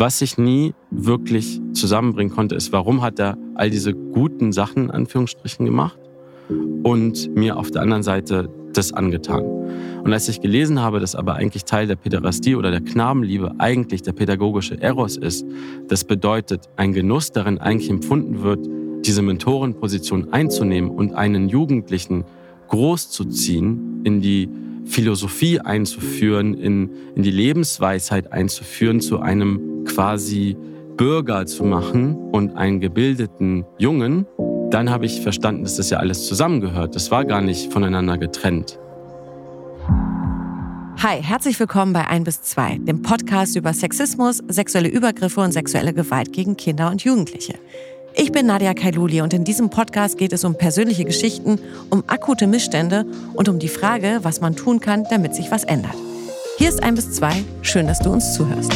Was ich nie wirklich zusammenbringen konnte, ist, warum hat er all diese guten Sachen, in Anführungsstrichen, gemacht und mir auf der anderen Seite das angetan. Und als ich gelesen habe, dass aber eigentlich Teil der Päderastie oder der Knabenliebe eigentlich der pädagogische Eros ist, das bedeutet, ein Genuss darin eigentlich empfunden wird, diese Mentorenposition einzunehmen und einen Jugendlichen großzuziehen, in die Philosophie einzuführen, in, in die Lebensweisheit einzuführen, zu einem quasi Bürger zu machen und einen gebildeten Jungen, dann habe ich verstanden, dass das ja alles zusammengehört. Das war gar nicht voneinander getrennt. Hi, herzlich willkommen bei 1 bis 2, dem Podcast über Sexismus, sexuelle Übergriffe und sexuelle Gewalt gegen Kinder und Jugendliche. Ich bin Nadia Kailuli und in diesem Podcast geht es um persönliche Geschichten, um akute Missstände und um die Frage, was man tun kann, damit sich was ändert. Hier ist 1 bis 2, schön, dass du uns zuhörst.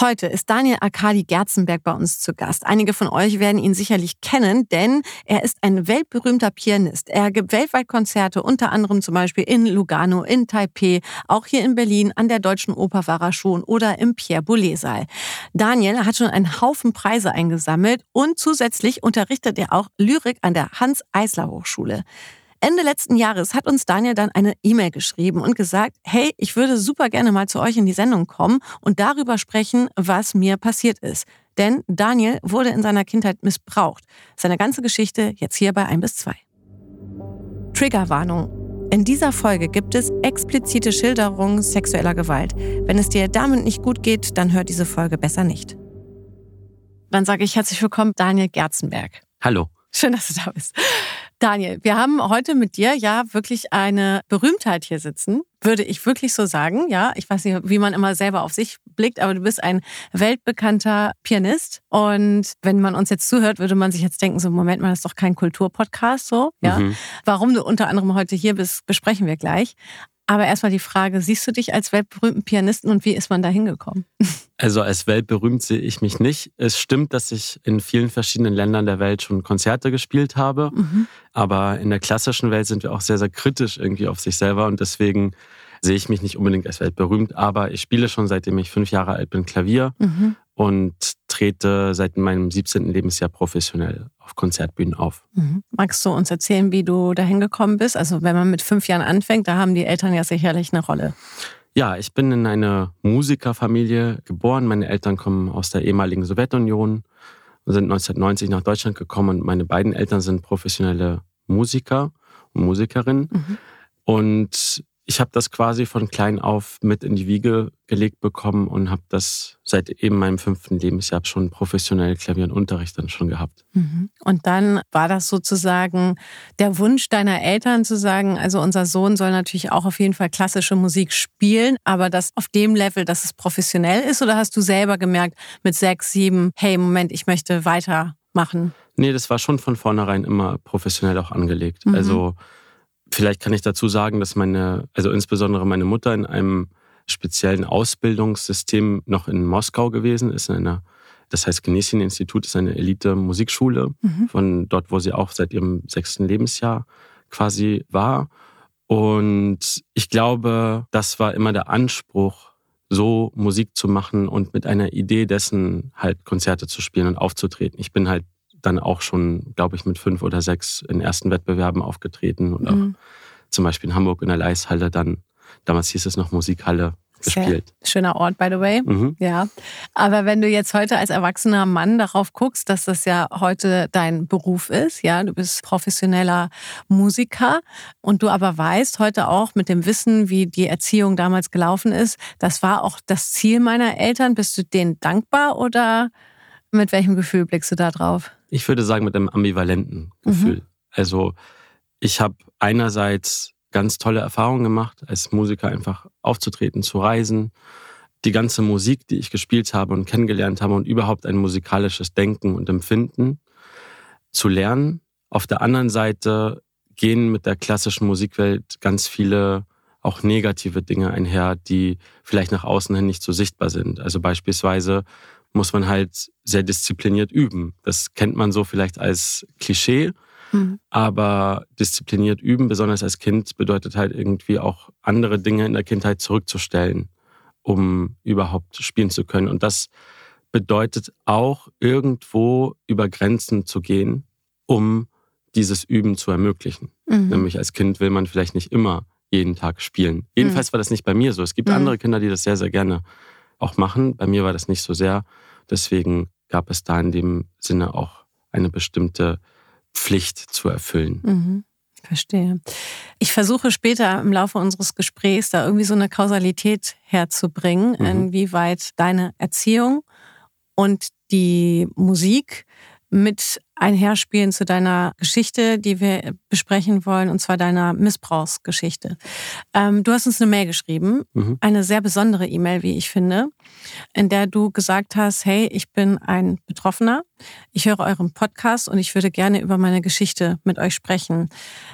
Heute ist Daniel Arkadi Gerzenberg bei uns zu Gast. Einige von euch werden ihn sicherlich kennen, denn er ist ein weltberühmter Pianist. Er gibt weltweit Konzerte, unter anderem zum Beispiel in Lugano, in Taipei, auch hier in Berlin, an der Deutschen Oper war er schon oder im Pierre Boulez Saal. Daniel hat schon einen Haufen Preise eingesammelt und zusätzlich unterrichtet er auch Lyrik an der Hans-Eisler Hochschule. Ende letzten Jahres hat uns Daniel dann eine E-Mail geschrieben und gesagt, hey, ich würde super gerne mal zu euch in die Sendung kommen und darüber sprechen, was mir passiert ist. Denn Daniel wurde in seiner Kindheit missbraucht. Seine ganze Geschichte jetzt hier bei 1 bis 2. Triggerwarnung. In dieser Folge gibt es explizite Schilderungen sexueller Gewalt. Wenn es dir damit nicht gut geht, dann hör diese Folge besser nicht. Dann sage ich herzlich willkommen, Daniel Gerzenberg. Hallo. Schön, dass du da bist. Daniel, wir haben heute mit dir ja wirklich eine Berühmtheit hier sitzen, würde ich wirklich so sagen. Ja, ich weiß nicht, wie man immer selber auf sich blickt, aber du bist ein weltbekannter Pianist. Und wenn man uns jetzt zuhört, würde man sich jetzt denken, so Moment mal, das ist doch kein Kulturpodcast, so. Ja. Mhm. Warum du unter anderem heute hier bist, besprechen wir gleich. Aber erstmal die Frage, siehst du dich als weltberühmten Pianisten und wie ist man da hingekommen? Also als weltberühmt sehe ich mich nicht. Es stimmt, dass ich in vielen verschiedenen Ländern der Welt schon Konzerte gespielt habe. Mhm. Aber in der klassischen Welt sind wir auch sehr, sehr kritisch irgendwie auf sich selber und deswegen sehe ich mich nicht unbedingt als weltberühmt. Aber ich spiele schon seitdem ich fünf Jahre alt bin Klavier mhm. und trete seit meinem 17. Lebensjahr professionell auf Konzertbühnen auf. Mhm. Magst du uns erzählen, wie du dahin gekommen bist? Also wenn man mit fünf Jahren anfängt, da haben die Eltern ja sicherlich eine Rolle. Ja, ich bin in eine Musikerfamilie geboren. Meine Eltern kommen aus der ehemaligen Sowjetunion und sind 1990 nach Deutschland gekommen und meine beiden Eltern sind professionelle Musiker und Musikerinnen. Mhm. Und ich habe das quasi von klein auf mit in die Wiege gelegt bekommen und habe das seit eben meinem fünften Lebensjahr schon professionell Klavier und Unterricht dann schon gehabt. Mhm. Und dann war das sozusagen der Wunsch deiner Eltern zu sagen, also unser Sohn soll natürlich auch auf jeden Fall klassische Musik spielen, aber das auf dem Level, dass es professionell ist? Oder hast du selber gemerkt mit sechs, sieben, hey, Moment, ich möchte weitermachen? Nee, das war schon von vornherein immer professionell auch angelegt. Mhm. Also Vielleicht kann ich dazu sagen, dass meine, also insbesondere meine Mutter in einem speziellen Ausbildungssystem noch in Moskau gewesen ist, in einer, das heißt Genesin-Institut ist eine Elite-Musikschule, mhm. von dort, wo sie auch seit ihrem sechsten Lebensjahr quasi war. Und ich glaube, das war immer der Anspruch, so Musik zu machen und mit einer Idee dessen halt Konzerte zu spielen und aufzutreten. Ich bin halt dann auch schon, glaube ich, mit fünf oder sechs in ersten Wettbewerben aufgetreten und mhm. auch zum Beispiel in Hamburg in der Leishalle dann, damals hieß es noch Musikhalle, gespielt. Sehr schöner Ort, by the way. Mhm. Ja. Aber wenn du jetzt heute als erwachsener Mann darauf guckst, dass das ja heute dein Beruf ist, ja, du bist professioneller Musiker und du aber weißt heute auch mit dem Wissen, wie die Erziehung damals gelaufen ist, das war auch das Ziel meiner Eltern. Bist du denen dankbar oder mit welchem Gefühl blickst du da drauf? Ich würde sagen, mit einem ambivalenten Gefühl. Mhm. Also ich habe einerseits ganz tolle Erfahrungen gemacht, als Musiker einfach aufzutreten, zu reisen. Die ganze Musik, die ich gespielt habe und kennengelernt habe und überhaupt ein musikalisches Denken und Empfinden zu lernen. Auf der anderen Seite gehen mit der klassischen Musikwelt ganz viele auch negative Dinge einher, die vielleicht nach außen hin nicht so sichtbar sind. Also beispielsweise muss man halt sehr diszipliniert üben. Das kennt man so vielleicht als Klischee, Mhm. Aber diszipliniert üben, besonders als Kind, bedeutet halt irgendwie auch andere Dinge in der Kindheit zurückzustellen, um überhaupt spielen zu können. Und das bedeutet auch irgendwo über Grenzen zu gehen, um dieses Üben zu ermöglichen. Mhm. Nämlich als Kind will man vielleicht nicht immer jeden Tag spielen. Jedenfalls mhm. war das nicht bei mir so. Es gibt mhm. andere Kinder, die das sehr, sehr gerne auch machen. Bei mir war das nicht so sehr. Deswegen gab es da in dem Sinne auch eine bestimmte Pflicht zu erfüllen. Mhm. Verstehe. Ich versuche später im Laufe unseres Gesprächs da irgendwie so eine Kausalität herzubringen, mhm. inwieweit deine Erziehung und die Musik mit einherspielen zu deiner Geschichte, die wir besprechen wollen, und zwar deiner Missbrauchsgeschichte. Ähm, du hast uns eine Mail geschrieben, mhm. eine sehr besondere E-Mail, wie ich finde, in der du gesagt hast, hey, ich bin ein Betroffener, ich höre euren Podcast und ich würde gerne über meine Geschichte mit euch sprechen.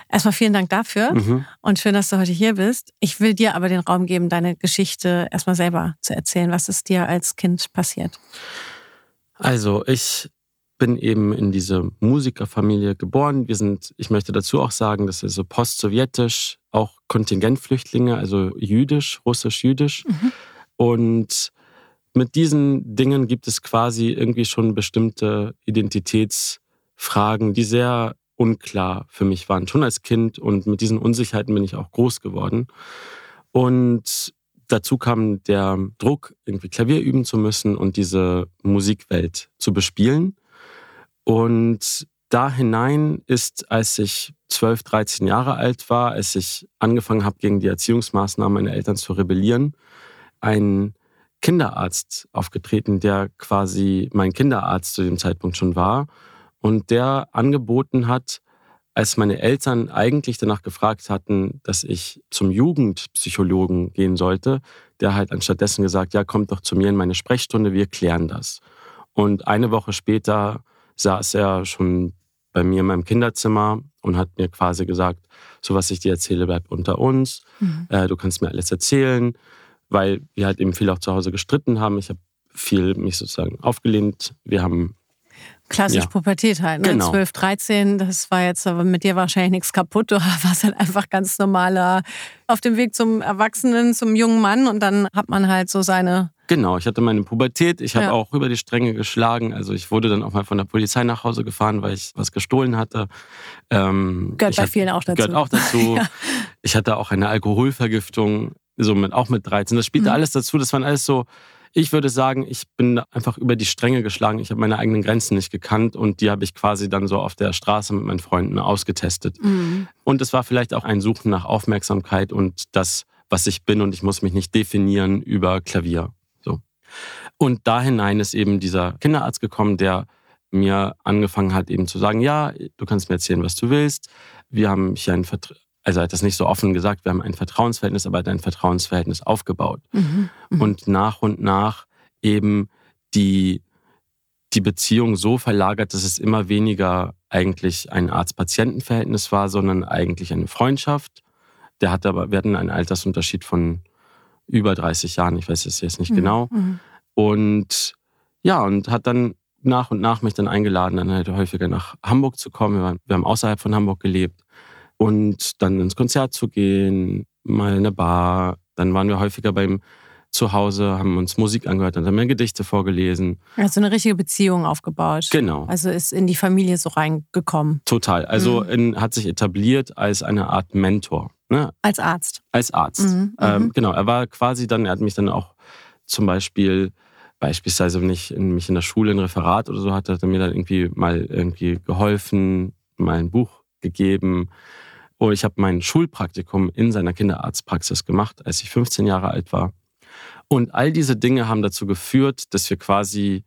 Erstmal vielen Dank dafür mhm. und schön, dass du heute hier bist. Ich will dir aber den Raum geben, deine Geschichte erstmal selber zu erzählen. Was ist dir als Kind passiert? Also ich bin eben in diese Musikerfamilie geboren. Wir sind, ich möchte dazu auch sagen, dass wir so postsowjetisch, auch Kontingentflüchtlinge, also jüdisch, russisch-jüdisch. Mhm. Und mit diesen Dingen gibt es quasi irgendwie schon bestimmte Identitätsfragen, die sehr unklar für mich waren, schon als Kind. Und mit diesen Unsicherheiten bin ich auch groß geworden. Und dazu kam der Druck, irgendwie Klavier üben zu müssen und diese Musikwelt zu bespielen. Und da hinein ist, als ich 12, 13 Jahre alt war, als ich angefangen habe, gegen die Erziehungsmaßnahmen meiner Eltern zu rebellieren, ein Kinderarzt aufgetreten, der quasi mein Kinderarzt zu dem Zeitpunkt schon war und der angeboten hat, als meine Eltern eigentlich danach gefragt hatten, dass ich zum Jugendpsychologen gehen sollte, der halt anstattdessen gesagt, ja, kommt doch zu mir in meine Sprechstunde, wir klären das. Und eine Woche später saß er schon bei mir in meinem Kinderzimmer und hat mir quasi gesagt, so was ich dir erzähle, bleibt unter uns. Mhm. Äh, du kannst mir alles erzählen, weil wir halt eben viel auch zu Hause gestritten haben. Ich habe viel mich sozusagen aufgelehnt. Wir haben Klassisch ja. Pubertät halt, ne? Genau. 12, 13, das war jetzt aber mit dir wahrscheinlich nichts kaputt. Du warst halt einfach ganz normaler auf dem Weg zum Erwachsenen, zum jungen Mann und dann hat man halt so seine Genau, ich hatte meine Pubertät. Ich habe ja. auch über die Stränge geschlagen. Also ich wurde dann auch mal von der Polizei nach Hause gefahren, weil ich was gestohlen hatte. Ähm, gehört bei hatte, vielen auch dazu. Gehört auch dazu. ja. Ich hatte auch eine Alkoholvergiftung, so mit, auch mit 13. Das spielte mhm. alles dazu. Das waren alles so, ich würde sagen, ich bin einfach über die Stränge geschlagen. Ich habe meine eigenen Grenzen nicht gekannt und die habe ich quasi dann so auf der Straße mit meinen Freunden ausgetestet. Mhm. Und es war vielleicht auch ein Suchen nach Aufmerksamkeit und das, was ich bin und ich muss mich nicht definieren über Klavier. Und da hinein ist eben dieser Kinderarzt gekommen, der mir angefangen hat, eben zu sagen, ja, du kannst mir erzählen, was du willst. Wir haben hier ein Vertrauen. Also er hat das nicht so offen gesagt, wir haben ein Vertrauensverhältnis, aber ein Vertrauensverhältnis aufgebaut. Mhm, mh. Und nach und nach eben die, die Beziehung so verlagert, dass es immer weniger eigentlich ein Arzt-Patienten-Verhältnis war, sondern eigentlich eine Freundschaft. Der hatte aber, wir hatten einen Altersunterschied von über 30 Jahren, ich weiß es jetzt nicht mhm, genau. Mhm. Und ja, und hat dann nach und nach mich dann eingeladen, dann halt häufiger nach Hamburg zu kommen. Wir, waren, wir haben außerhalb von Hamburg gelebt. Und dann ins Konzert zu gehen, mal in eine Bar. Dann waren wir häufiger beim Zuhause, haben uns Musik angehört, dann haben wir Gedichte vorgelesen. Also eine richtige Beziehung aufgebaut. Genau. Also ist in die Familie so reingekommen. Total. Also mhm. in, hat sich etabliert als eine Art Mentor. Ne? Als Arzt. Als Arzt. Mhm. Ähm, mhm. genau. Er war quasi dann, er hat mich dann auch zum Beispiel beispielsweise, wenn ich in, mich in der Schule ein Referat oder so hatte, hat er mir dann irgendwie mal irgendwie geholfen, mal ein Buch gegeben. Und ich habe mein Schulpraktikum in seiner Kinderarztpraxis gemacht, als ich 15 Jahre alt war. Und all diese Dinge haben dazu geführt, dass wir quasi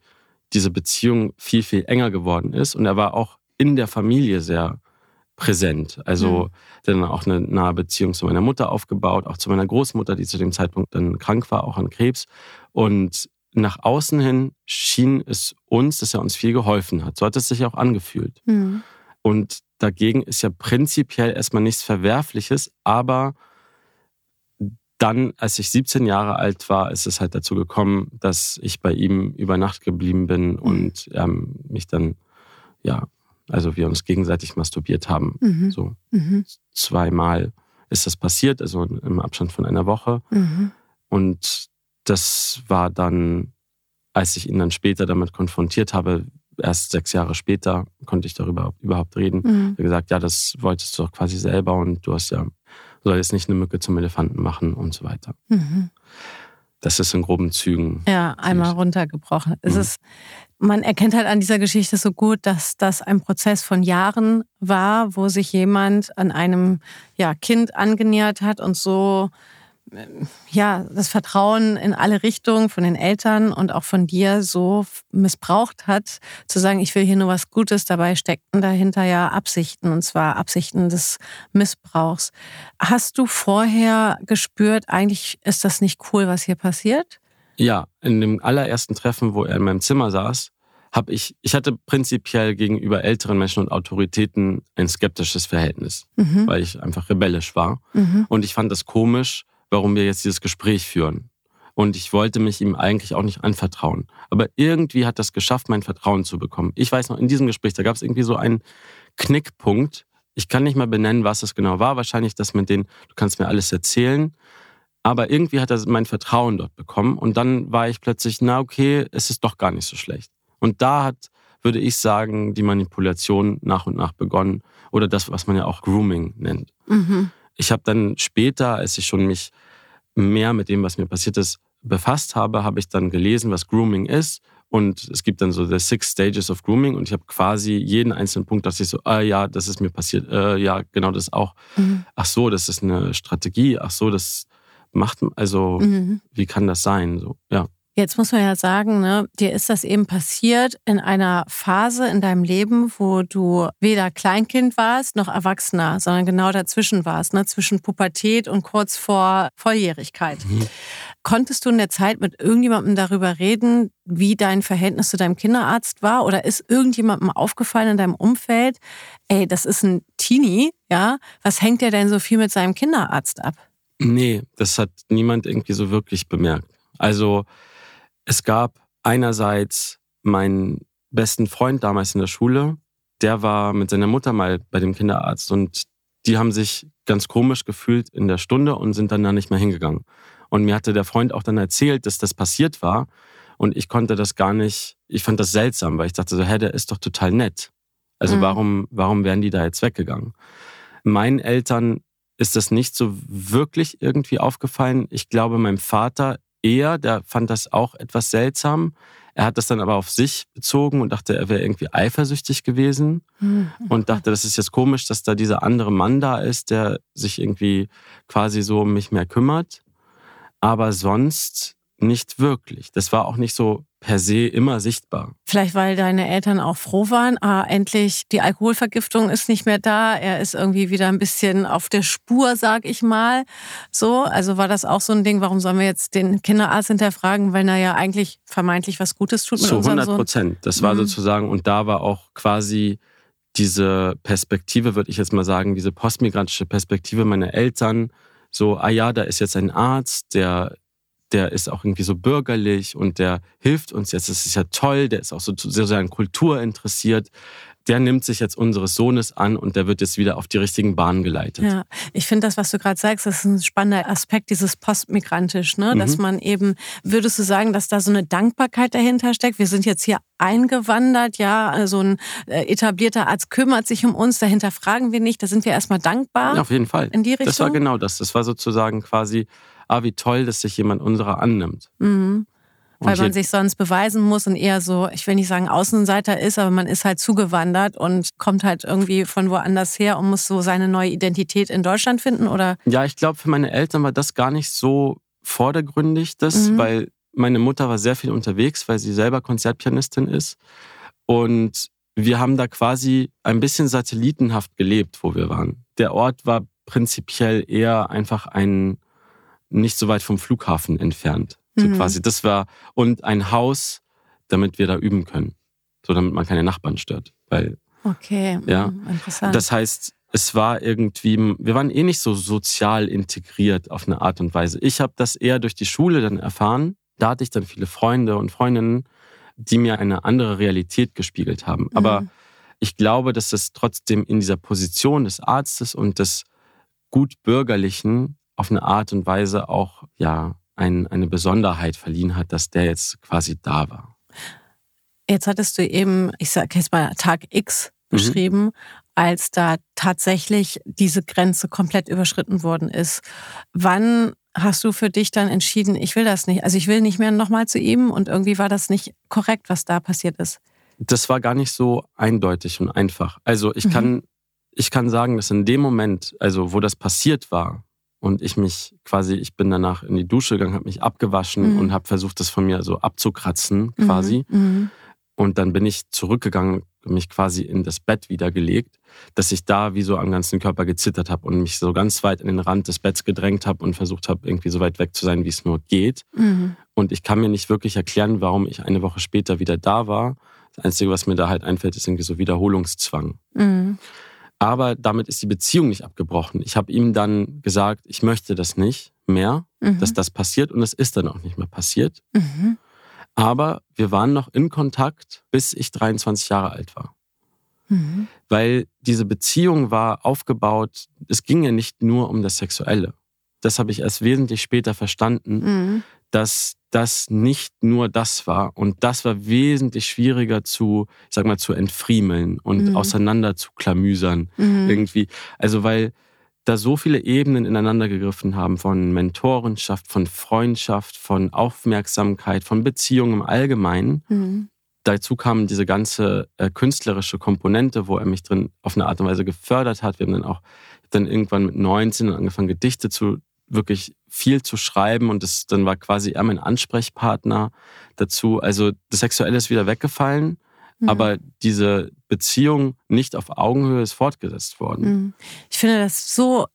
diese Beziehung viel, viel enger geworden ist. Und er war auch in der Familie sehr präsent. Also mhm. dann auch eine nahe Beziehung zu meiner Mutter aufgebaut, auch zu meiner Großmutter, die zu dem Zeitpunkt dann krank war, auch an Krebs. Und nach außen hin schien es uns, dass er uns viel geholfen hat. So hat es sich auch angefühlt. Mhm. Und dagegen ist ja prinzipiell erstmal nichts Verwerfliches, aber dann, als ich 17 Jahre alt war, ist es halt dazu gekommen, dass ich bei ihm über Nacht geblieben bin mhm. und er mich dann ja Also wir uns gegenseitig masturbiert haben. Mhm. So mhm. zweimal ist das passiert, also im Abstand von einer Woche. Mhm. Und das war dann, als ich ihn dann später damit konfrontiert habe, erst sechs Jahre später konnte ich darüber überhaupt reden. Mhm. Er hat gesagt, ja, das wolltest du doch quasi selber und du hast ja, soll jetzt nicht eine Mücke zum Elefanten machen und so weiter. Mhm. Das ist in groben Zügen. Ja, einmal runtergebrochen. Es mhm. ist, man erkennt halt an dieser Geschichte so gut, dass das ein Prozess von Jahren war, wo sich jemand an einem ja, Kind angenähert hat und so ja, das Vertrauen in alle Richtungen von den Eltern und auch von dir so missbraucht hat, zu sagen, ich will hier nur was Gutes, dabei steckten dahinter ja Absichten, und zwar Absichten des Missbrauchs. Hast du vorher gespürt, eigentlich ist das nicht cool, was hier passiert? Ja, in dem allerersten Treffen, wo er in meinem Zimmer saß, habe ich, ich hatte prinzipiell gegenüber älteren Menschen und Autoritäten ein skeptisches Verhältnis, mhm. weil ich einfach rebellisch war. Mhm. Und ich fand das komisch, warum wir jetzt dieses Gespräch führen. Und ich wollte mich ihm eigentlich auch nicht anvertrauen. Aber irgendwie hat das geschafft, mein Vertrauen zu bekommen. Ich weiß noch, in diesem Gespräch, da gab es irgendwie so einen Knickpunkt. Ich kann nicht mal benennen, was es genau war. Wahrscheinlich das mit den, du kannst mir alles erzählen. Aber irgendwie hat er mein Vertrauen dort bekommen. Und dann war ich plötzlich, na okay, es ist doch gar nicht so schlecht. Und da hat, würde ich sagen, die Manipulation nach und nach begonnen. Oder das, was man ja auch Grooming nennt. Mhm. Ich habe dann später, als ich schon mich mehr mit dem, was mir passiert ist, befasst habe, habe ich dann gelesen, was Grooming ist. Und es gibt dann so the Six Stages of Grooming und ich habe quasi jeden einzelnen Punkt, dass ich so, ah ja, das ist mir passiert, äh, ja, genau das auch. Mhm. Ach so, das ist eine Strategie, ach so, das macht, also mhm. wie kann das sein? So, ja. Jetzt muss man ja sagen, ne, dir ist das eben passiert in einer Phase in deinem Leben, wo du weder Kleinkind warst noch Erwachsener, sondern genau dazwischen warst, ne, zwischen Pubertät und kurz vor Volljährigkeit. Mhm. Konntest du in der Zeit mit irgendjemandem darüber reden, wie dein Verhältnis zu deinem Kinderarzt war? Oder ist irgendjemandem aufgefallen in deinem Umfeld, ey, das ist ein Teenie, ja? Was hängt der denn so viel mit seinem Kinderarzt ab? Nee, das hat niemand irgendwie so wirklich bemerkt. Also, es gab einerseits meinen besten Freund damals in der Schule, der war mit seiner Mutter mal bei dem Kinderarzt und die haben sich ganz komisch gefühlt in der Stunde und sind dann da nicht mehr hingegangen. Und mir hatte der Freund auch dann erzählt, dass das passiert war. Und ich konnte das gar nicht, ich fand das seltsam, weil ich dachte so, hä, der ist doch total nett. Also mhm. warum, warum wären die da jetzt weggegangen? Meinen Eltern ist das nicht so wirklich irgendwie aufgefallen. Ich glaube, meinem Vater eher, der fand das auch etwas seltsam. Er hat das dann aber auf sich bezogen und dachte, er wäre irgendwie eifersüchtig gewesen mhm. und dachte, das ist jetzt komisch, dass da dieser andere Mann da ist, der sich irgendwie quasi so um mich mehr kümmert. Aber sonst nicht wirklich. Das war auch nicht so per se immer sichtbar. Vielleicht, weil deine Eltern auch froh waren, ah, endlich die Alkoholvergiftung ist nicht mehr da, er ist irgendwie wieder ein bisschen auf der Spur, sag ich mal. So, also war das auch so ein Ding, warum sollen wir jetzt den Kinderarzt hinterfragen, weil er ja eigentlich vermeintlich was Gutes tut mit Zu 100 Prozent. Das war mhm. sozusagen, und da war auch quasi diese Perspektive, würde ich jetzt mal sagen, diese postmigrantische Perspektive meiner Eltern, so, ah ja, da ist jetzt ein Arzt, der der ist auch irgendwie so bürgerlich und der hilft uns jetzt. Das ist ja toll, der ist auch so sehr, sehr an Kultur interessiert. Der nimmt sich jetzt unseres Sohnes an und der wird jetzt wieder auf die richtigen Bahnen geleitet. Ja, ich finde das, was du gerade sagst, das ist ein spannender Aspekt, dieses Postmigrantisch, ne? Mhm. dass man eben, würdest du sagen, dass da so eine Dankbarkeit dahinter steckt? Wir sind jetzt hier eingewandert, ja, also ein äh, etablierter Arzt kümmert sich um uns, dahinter fragen wir nicht, da sind wir erstmal dankbar. Ja, auf jeden Fall. In die Richtung. Das war genau das. Das war sozusagen quasi ah, wie toll, dass sich jemand unserer annimmt. Mhm. Weil man sich sonst beweisen muss und eher so, ich will nicht sagen Außenseiter ist, aber man ist halt zugewandert und kommt halt irgendwie von woanders her und muss so seine neue Identität in Deutschland finden, oder? Ja, ich glaube, für meine Eltern war das gar nicht so vordergründig, das, mhm. weil meine Mutter war sehr viel unterwegs, weil sie selber Konzertpianistin ist. Und wir haben da quasi ein bisschen satellitenhaft gelebt, wo wir waren. Der Ort war prinzipiell eher einfach ein nicht so weit vom Flughafen entfernt. So mhm. quasi. Das war, und ein Haus, damit wir da üben können. So damit man keine Nachbarn stört. Weil, okay, ja. Mhm, interessant. Das heißt, es war irgendwie, wir waren eh nicht so sozial integriert auf eine Art und Weise. Ich habe das eher durch die Schule dann erfahren. Da hatte ich dann viele Freunde und Freundinnen, die mir eine andere Realität gespiegelt haben. Aber mhm. ich glaube, dass das trotzdem in dieser Position des Arztes und des gut bürgerlichen auf eine Art und Weise auch ja ein, eine Besonderheit verliehen hat, dass der jetzt quasi da war. Jetzt hattest du eben, ich sage jetzt mal Tag X mhm. beschrieben, mhm. als da tatsächlich diese Grenze komplett überschritten worden ist. Wann hast du für dich dann entschieden, ich will das nicht, also ich will nicht mehr nochmal zu ihm und irgendwie war das nicht korrekt, was da passiert ist? Das war gar nicht so eindeutig und einfach. Also ich mhm. kann, ich kann sagen, dass in dem Moment, also wo das passiert war und ich mich quasi, ich bin danach in die Dusche gegangen, habe mich abgewaschen mhm. und habe versucht, das von mir so abzukratzen mhm. quasi. Mhm. Und dann bin ich zurückgegangen, mich quasi in das Bett wieder gelegt, dass ich da wie so am ganzen Körper gezittert habe und mich so ganz weit an den Rand des Betts gedrängt habe und versucht habe, irgendwie so weit weg zu sein, wie es nur geht. Mhm. Und ich kann mir nicht wirklich erklären, warum ich eine Woche später wieder da war. Das Einzige, was mir da halt einfällt, ist irgendwie so Wiederholungszwang. Aber damit ist die Beziehung nicht abgebrochen. Ich habe ihm dann gesagt, ich möchte das nicht mehr, mhm. dass das passiert und es ist dann auch nicht mehr passiert. Mhm. Aber wir waren noch in Kontakt, bis ich 23 Jahre alt war. Mhm. Weil diese Beziehung war aufgebaut, es ging ja nicht nur um das Sexuelle. Das habe ich erst wesentlich später verstanden, mhm. dass das nicht nur das war. Und das war wesentlich schwieriger zu, ich sag mal, zu entfriemeln und mhm. auseinander zu klamüsern. Mhm. Irgendwie. Also, weil da so viele Ebenen ineinander gegriffen haben von Mentorenschaft, von Freundschaft, von Aufmerksamkeit, von Beziehungen im Allgemeinen. Mhm. Dazu kam diese ganze äh, künstlerische Komponente, wo er mich drin auf eine Art und Weise gefördert hat. Wir haben dann auch dann irgendwann mit 19 angefangen, Gedichte zu wirklich viel zu schreiben und das, dann war quasi er mein Ansprechpartner dazu. Also das Sexuelle ist wieder weggefallen, mhm. aber diese Beziehung nicht auf Augenhöhe ist fortgesetzt worden. Mhm. Ich finde das so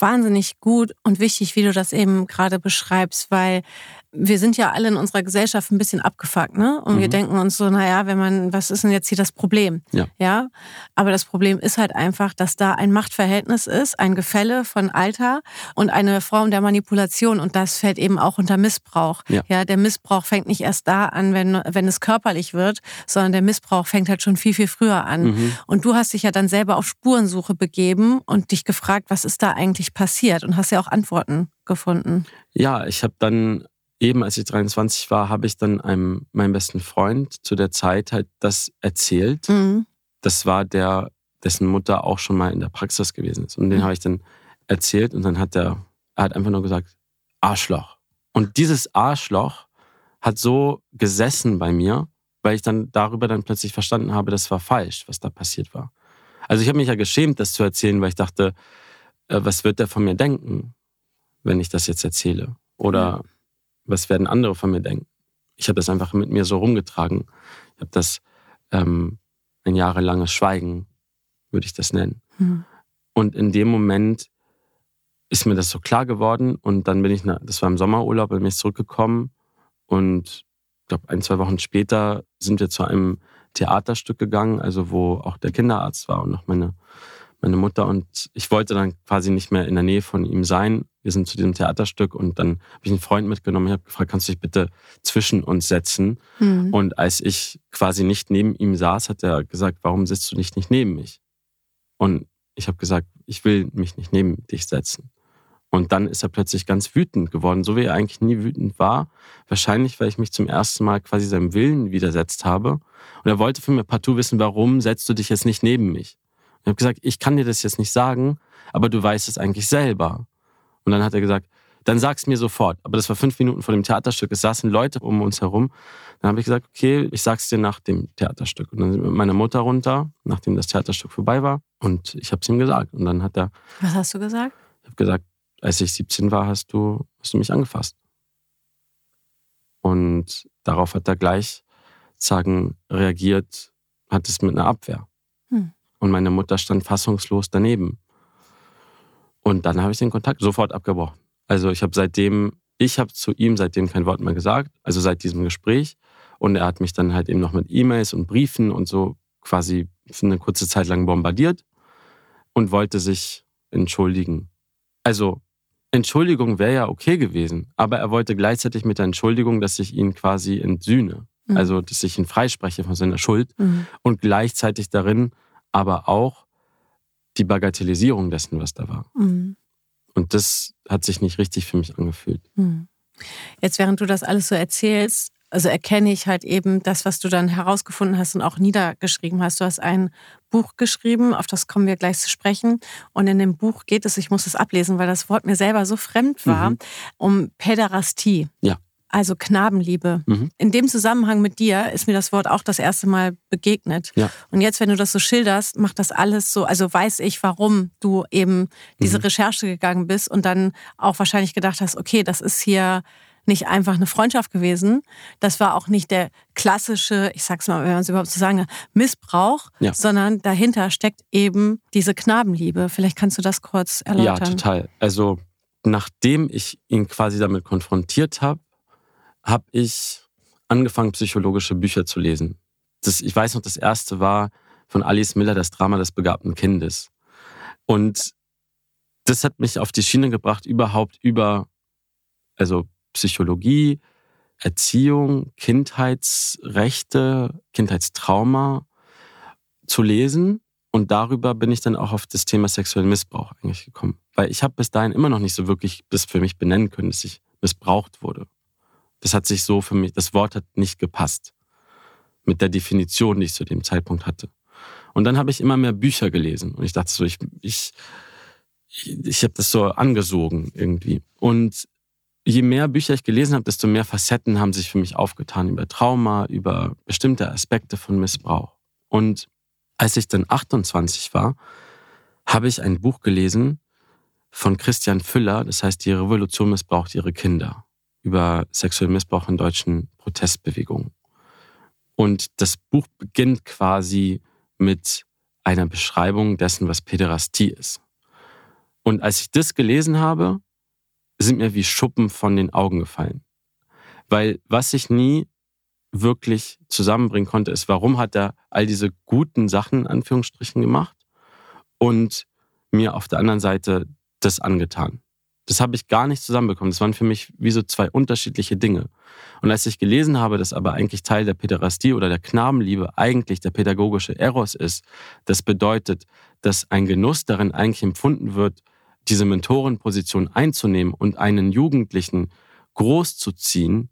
wahnsinnig gut und wichtig, wie du das eben gerade beschreibst, weil wir sind ja alle in unserer Gesellschaft ein bisschen abgefuckt, ne? Und mhm. wir denken uns so, naja, wenn man, was ist denn jetzt hier das Problem? Ja. ja. Aber das Problem ist halt einfach, dass da ein Machtverhältnis ist, ein Gefälle von Alter und eine Form der Manipulation. Und das fällt eben auch unter Missbrauch. Ja. ja der Missbrauch fängt nicht erst da an, wenn, wenn es körperlich wird, sondern der Missbrauch fängt halt schon viel, viel früher an. Mhm. Und du hast dich ja dann selber auf Spurensuche begeben und dich gefragt, was ist da eigentlich passiert? Und hast ja auch Antworten gefunden. Ja, ich habe dann eben als ich 23 war, habe ich dann einem, meinem besten Freund zu der Zeit halt das erzählt. Mhm. Das war der, dessen Mutter auch schon mal in der Praxis gewesen ist. Und den mhm. habe ich dann erzählt und dann hat er, er hat einfach nur gesagt, Arschloch. Und dieses Arschloch hat so gesessen bei mir, weil ich dann darüber dann plötzlich verstanden habe, das war falsch, was da passiert war. Also ich habe mich ja geschämt, das zu erzählen, weil ich dachte, äh, was wird der von mir denken, wenn ich das jetzt erzähle? Oder mhm was werden andere von mir denken? Ich habe das einfach mit mir so rumgetragen. Ich habe das ähm, ein jahrelanges Schweigen, würde ich das nennen. Mhm. Und in dem Moment ist mir das so klar geworden und dann bin ich, das war im Sommerurlaub, bin ich zurückgekommen und ich glaube, ein, zwei Wochen später sind wir zu einem Theaterstück gegangen, also wo auch der Kinderarzt war und noch meine meine Mutter und ich wollte dann quasi nicht mehr in der Nähe von ihm sein. Wir sind zu diesem Theaterstück und dann habe ich einen Freund mitgenommen. Ich habe gefragt, kannst du dich bitte zwischen uns setzen? Mhm. Und als ich quasi nicht neben ihm saß, hat er gesagt, warum sitzt du nicht, nicht neben mich? Und ich habe gesagt, ich will mich nicht neben dich setzen. Und dann ist er plötzlich ganz wütend geworden, so wie er eigentlich nie wütend war. Wahrscheinlich, weil ich mich zum ersten Mal quasi seinem Willen widersetzt habe. Und er wollte von mir partout wissen, warum setzt du dich jetzt nicht neben mich? Ich habe gesagt, ich kann dir das jetzt nicht sagen, aber du weißt es eigentlich selber. Und dann hat er gesagt, dann sag's mir sofort. Aber das war fünf Minuten vor dem Theaterstück. Es saßen Leute um uns herum. Dann habe ich gesagt, okay, ich sag's dir nach dem Theaterstück. Und dann sind wir mit meiner Mutter runter, nachdem das Theaterstück vorbei war. Und ich habe es ihm gesagt. Und dann hat er. Was hast du gesagt? Ich habe gesagt, als ich 17 war, hast du, hast du mich angefasst. Und darauf hat er gleich sagen reagiert, hat es mit einer Abwehr. Hm. Und meine Mutter stand fassungslos daneben. Und dann habe ich den Kontakt sofort abgebrochen. Also ich habe seitdem, ich habe zu ihm seitdem kein Wort mehr gesagt, also seit diesem Gespräch. Und er hat mich dann halt eben noch mit E-Mails und Briefen und so quasi für eine kurze Zeit lang bombardiert und wollte sich entschuldigen. Also Entschuldigung wäre ja okay gewesen, aber er wollte gleichzeitig mit der Entschuldigung, dass ich ihn quasi entsühne. Mhm. Also, dass ich ihn freispreche von seiner Schuld mhm. und gleichzeitig darin aber auch die Bagatellisierung dessen, was da war. Mhm. Und das hat sich nicht richtig für mich angefühlt. Mhm. Jetzt, während du das alles so erzählst, also erkenne ich halt eben das, was du dann herausgefunden hast und auch niedergeschrieben hast. Du hast ein Buch geschrieben, auf das kommen wir gleich zu sprechen. Und in dem Buch geht es, ich muss es ablesen, weil das Wort mir selber so fremd war, mhm. um Päderastie. Ja. Also Knabenliebe. Mhm. In dem Zusammenhang mit dir ist mir das Wort auch das erste Mal begegnet. Ja. Und jetzt, wenn du das so schilderst, macht das alles so, also weiß ich, warum du eben diese mhm. Recherche gegangen bist und dann auch wahrscheinlich gedacht hast, okay, das ist hier nicht einfach eine Freundschaft gewesen. Das war auch nicht der klassische, ich sag's mal, wenn man es überhaupt so sagen Missbrauch, ja. sondern dahinter steckt eben diese Knabenliebe. Vielleicht kannst du das kurz erläutern. Ja, total. Also nachdem ich ihn quasi damit konfrontiert habe, habe ich angefangen, psychologische Bücher zu lesen. Das, ich weiß noch, das erste war von Alice Miller, das Drama des begabten Kindes. Und das hat mich auf die Schiene gebracht, überhaupt über, also Psychologie, Erziehung, Kindheitsrechte, Kindheitstrauma zu lesen. Und darüber bin ich dann auch auf das Thema sexuellen Missbrauch eigentlich gekommen. Weil ich habe bis dahin immer noch nicht so wirklich das für mich benennen können, dass ich missbraucht wurde. Das hat sich so für mich, das Wort hat nicht gepasst mit der Definition, die ich zu dem Zeitpunkt hatte. Und dann habe ich immer mehr Bücher gelesen und ich dachte so, ich, ich, ich habe das so angesogen irgendwie. Und je mehr Bücher ich gelesen habe, desto mehr Facetten haben sich für mich aufgetan über Trauma, über bestimmte Aspekte von Missbrauch. Und als ich dann 28 war, habe ich ein Buch gelesen von Christian Füller, das heißt Die Revolution missbraucht ihre Kinder über sexuellen Missbrauch in deutschen Protestbewegungen. Und das Buch beginnt quasi mit einer Beschreibung dessen, was Päderastie ist. Und als ich das gelesen habe, sind mir wie Schuppen von den Augen gefallen. Weil was ich nie wirklich zusammenbringen konnte, ist, warum hat er all diese guten Sachen, in Anführungsstrichen, gemacht und mir auf der anderen Seite das angetan. Das habe ich gar nicht zusammenbekommen. Das waren für mich wie so zwei unterschiedliche Dinge. Und als ich gelesen habe, dass aber eigentlich Teil der Päderastie oder der Knabenliebe eigentlich der pädagogische Eros ist, das bedeutet, dass ein Genuss darin eigentlich empfunden wird, diese Mentorenposition einzunehmen und einen Jugendlichen großzuziehen,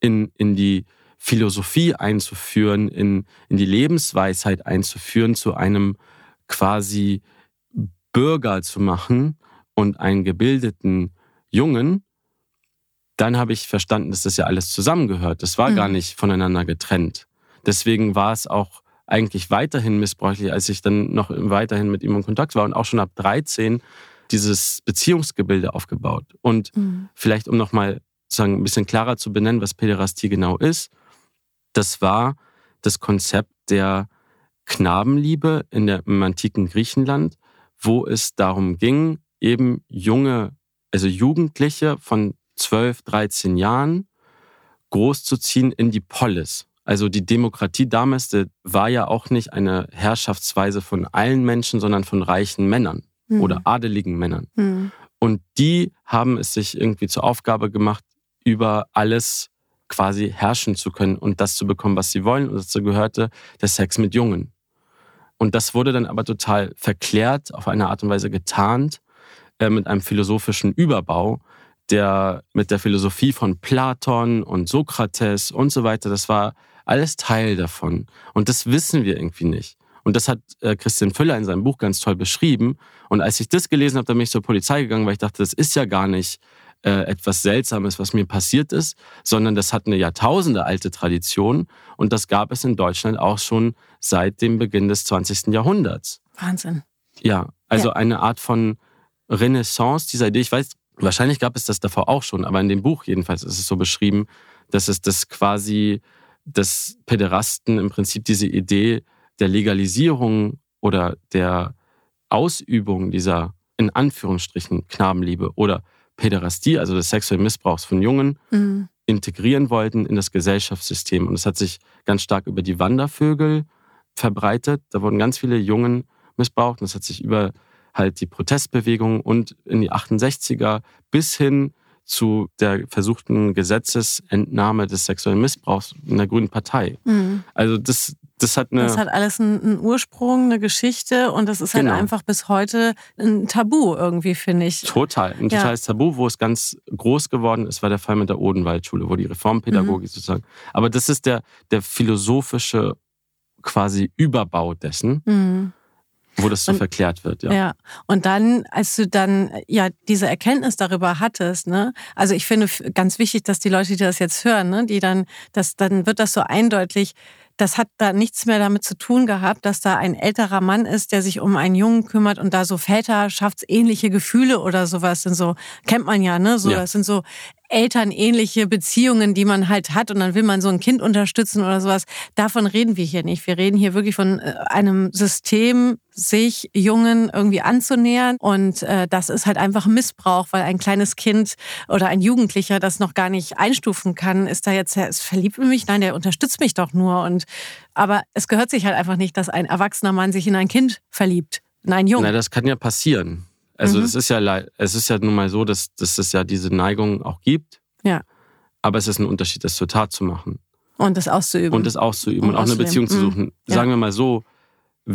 in, in die Philosophie einzuführen, in, in die Lebensweisheit einzuführen, zu einem quasi Bürger zu machen, und einen gebildeten Jungen, dann habe ich verstanden, dass das ja alles zusammengehört. Das war mhm. gar nicht voneinander getrennt. Deswegen war es auch eigentlich weiterhin missbräuchlich, als ich dann noch weiterhin mit ihm in Kontakt war und auch schon ab 13 dieses Beziehungsgebilde aufgebaut. Und mhm. vielleicht, um nochmal sagen, ein bisschen klarer zu benennen, was Päderastie genau ist, das war das Konzept der Knabenliebe in der, im antiken Griechenland, wo es darum ging, eben junge, also Jugendliche von 12, 13 Jahren großzuziehen in die Polis. Also die Demokratie damals war ja auch nicht eine Herrschaftsweise von allen Menschen, sondern von reichen Männern mhm. oder adeligen Männern. Mhm. Und die haben es sich irgendwie zur Aufgabe gemacht, über alles quasi herrschen zu können und das zu bekommen, was sie wollen. Und dazu gehörte der Sex mit Jungen. Und das wurde dann aber total verklärt, auf eine Art und Weise getarnt äh, mit einem philosophischen Überbau, der mit der Philosophie von Platon und Sokrates und so weiter, das war alles Teil davon. Und das wissen wir irgendwie nicht. Und das hat äh, Christian Füller in seinem Buch ganz toll beschrieben. Und als ich das gelesen habe, dann bin ich zur Polizei gegangen, weil ich dachte, das ist ja gar nicht äh, etwas Seltsames, was mir passiert ist, sondern das hat eine Jahrtausende alte Tradition. Und das gab es in Deutschland auch schon seit dem Beginn des 20. Jahrhunderts. Wahnsinn. Ja, also ja. eine Art von Renaissance dieser Idee. Ich weiß, wahrscheinlich gab es das davor auch schon, aber in dem Buch jedenfalls ist es so beschrieben, dass es das quasi, dass Päderasten im Prinzip diese Idee der Legalisierung oder der Ausübung dieser in Anführungsstrichen Knabenliebe oder Päderastie, also des sexuellen Missbrauchs von Jungen, mhm. integrieren wollten in das Gesellschaftssystem. Und es hat sich ganz stark über die Wandervögel verbreitet. Da wurden ganz viele Jungen missbraucht und es hat sich über halt die Protestbewegung und in die 68er bis hin zu der versuchten Gesetzesentnahme des sexuellen Missbrauchs in der Grünen Partei. Mhm. Also das das hat eine. Das hat alles einen, Ursprung, eine Geschichte und das ist halt Genau. einfach bis heute ein Tabu irgendwie, finde ich. Total. Ein Ja. totales Tabu, wo es ganz groß geworden ist, war der Fall mit der Odenwaldschule, wo die Reformpädagogik Mhm. sozusagen. Aber das ist der, der philosophische quasi Überbau dessen, Mhm. Wo das so Und- verklärt wird. Ja. Ja. Und dann, als du dann äh, ja diese Erkenntnis darüber hattest, ne, also ich finde ganz wichtig, dass die Leute, die das jetzt hören, ne, die dann, das, dann wird das so eindeutig, das hat da nichts mehr damit zu tun gehabt, dass da ein älterer Mann ist, der sich um einen Jungen kümmert und da so väterschaftsähnliche Gefühle oder sowas sind so, kennt man ja, ne? So, Ja. das sind so elternähnliche Beziehungen, die man halt hat und dann will man so ein Kind unterstützen oder sowas. Davon reden wir hier nicht. Wir reden hier wirklich von äh, einem System, sich Jungen irgendwie anzunähern und äh, das ist halt einfach Missbrauch, weil ein kleines Kind oder ein Jugendlicher das noch gar nicht einstufen kann. Ist da jetzt, er ist verliebt in mich? Nein, der unterstützt mich doch nur und aber es gehört sich halt einfach nicht, dass ein erwachsener Mann sich in ein Kind verliebt, in einen Jungen. Na, das kann ja passieren. Also Mhm. es ist ja es ist ja nun mal so, dass, dass es ja diese Neigung auch gibt. Ja. Aber es ist ein Unterschied, das zur Tat zu machen und das auszuüben. und das auszuüben Und und, auch eine. Beziehung zu Mhm. suchen. Ja. Sagen wir mal so,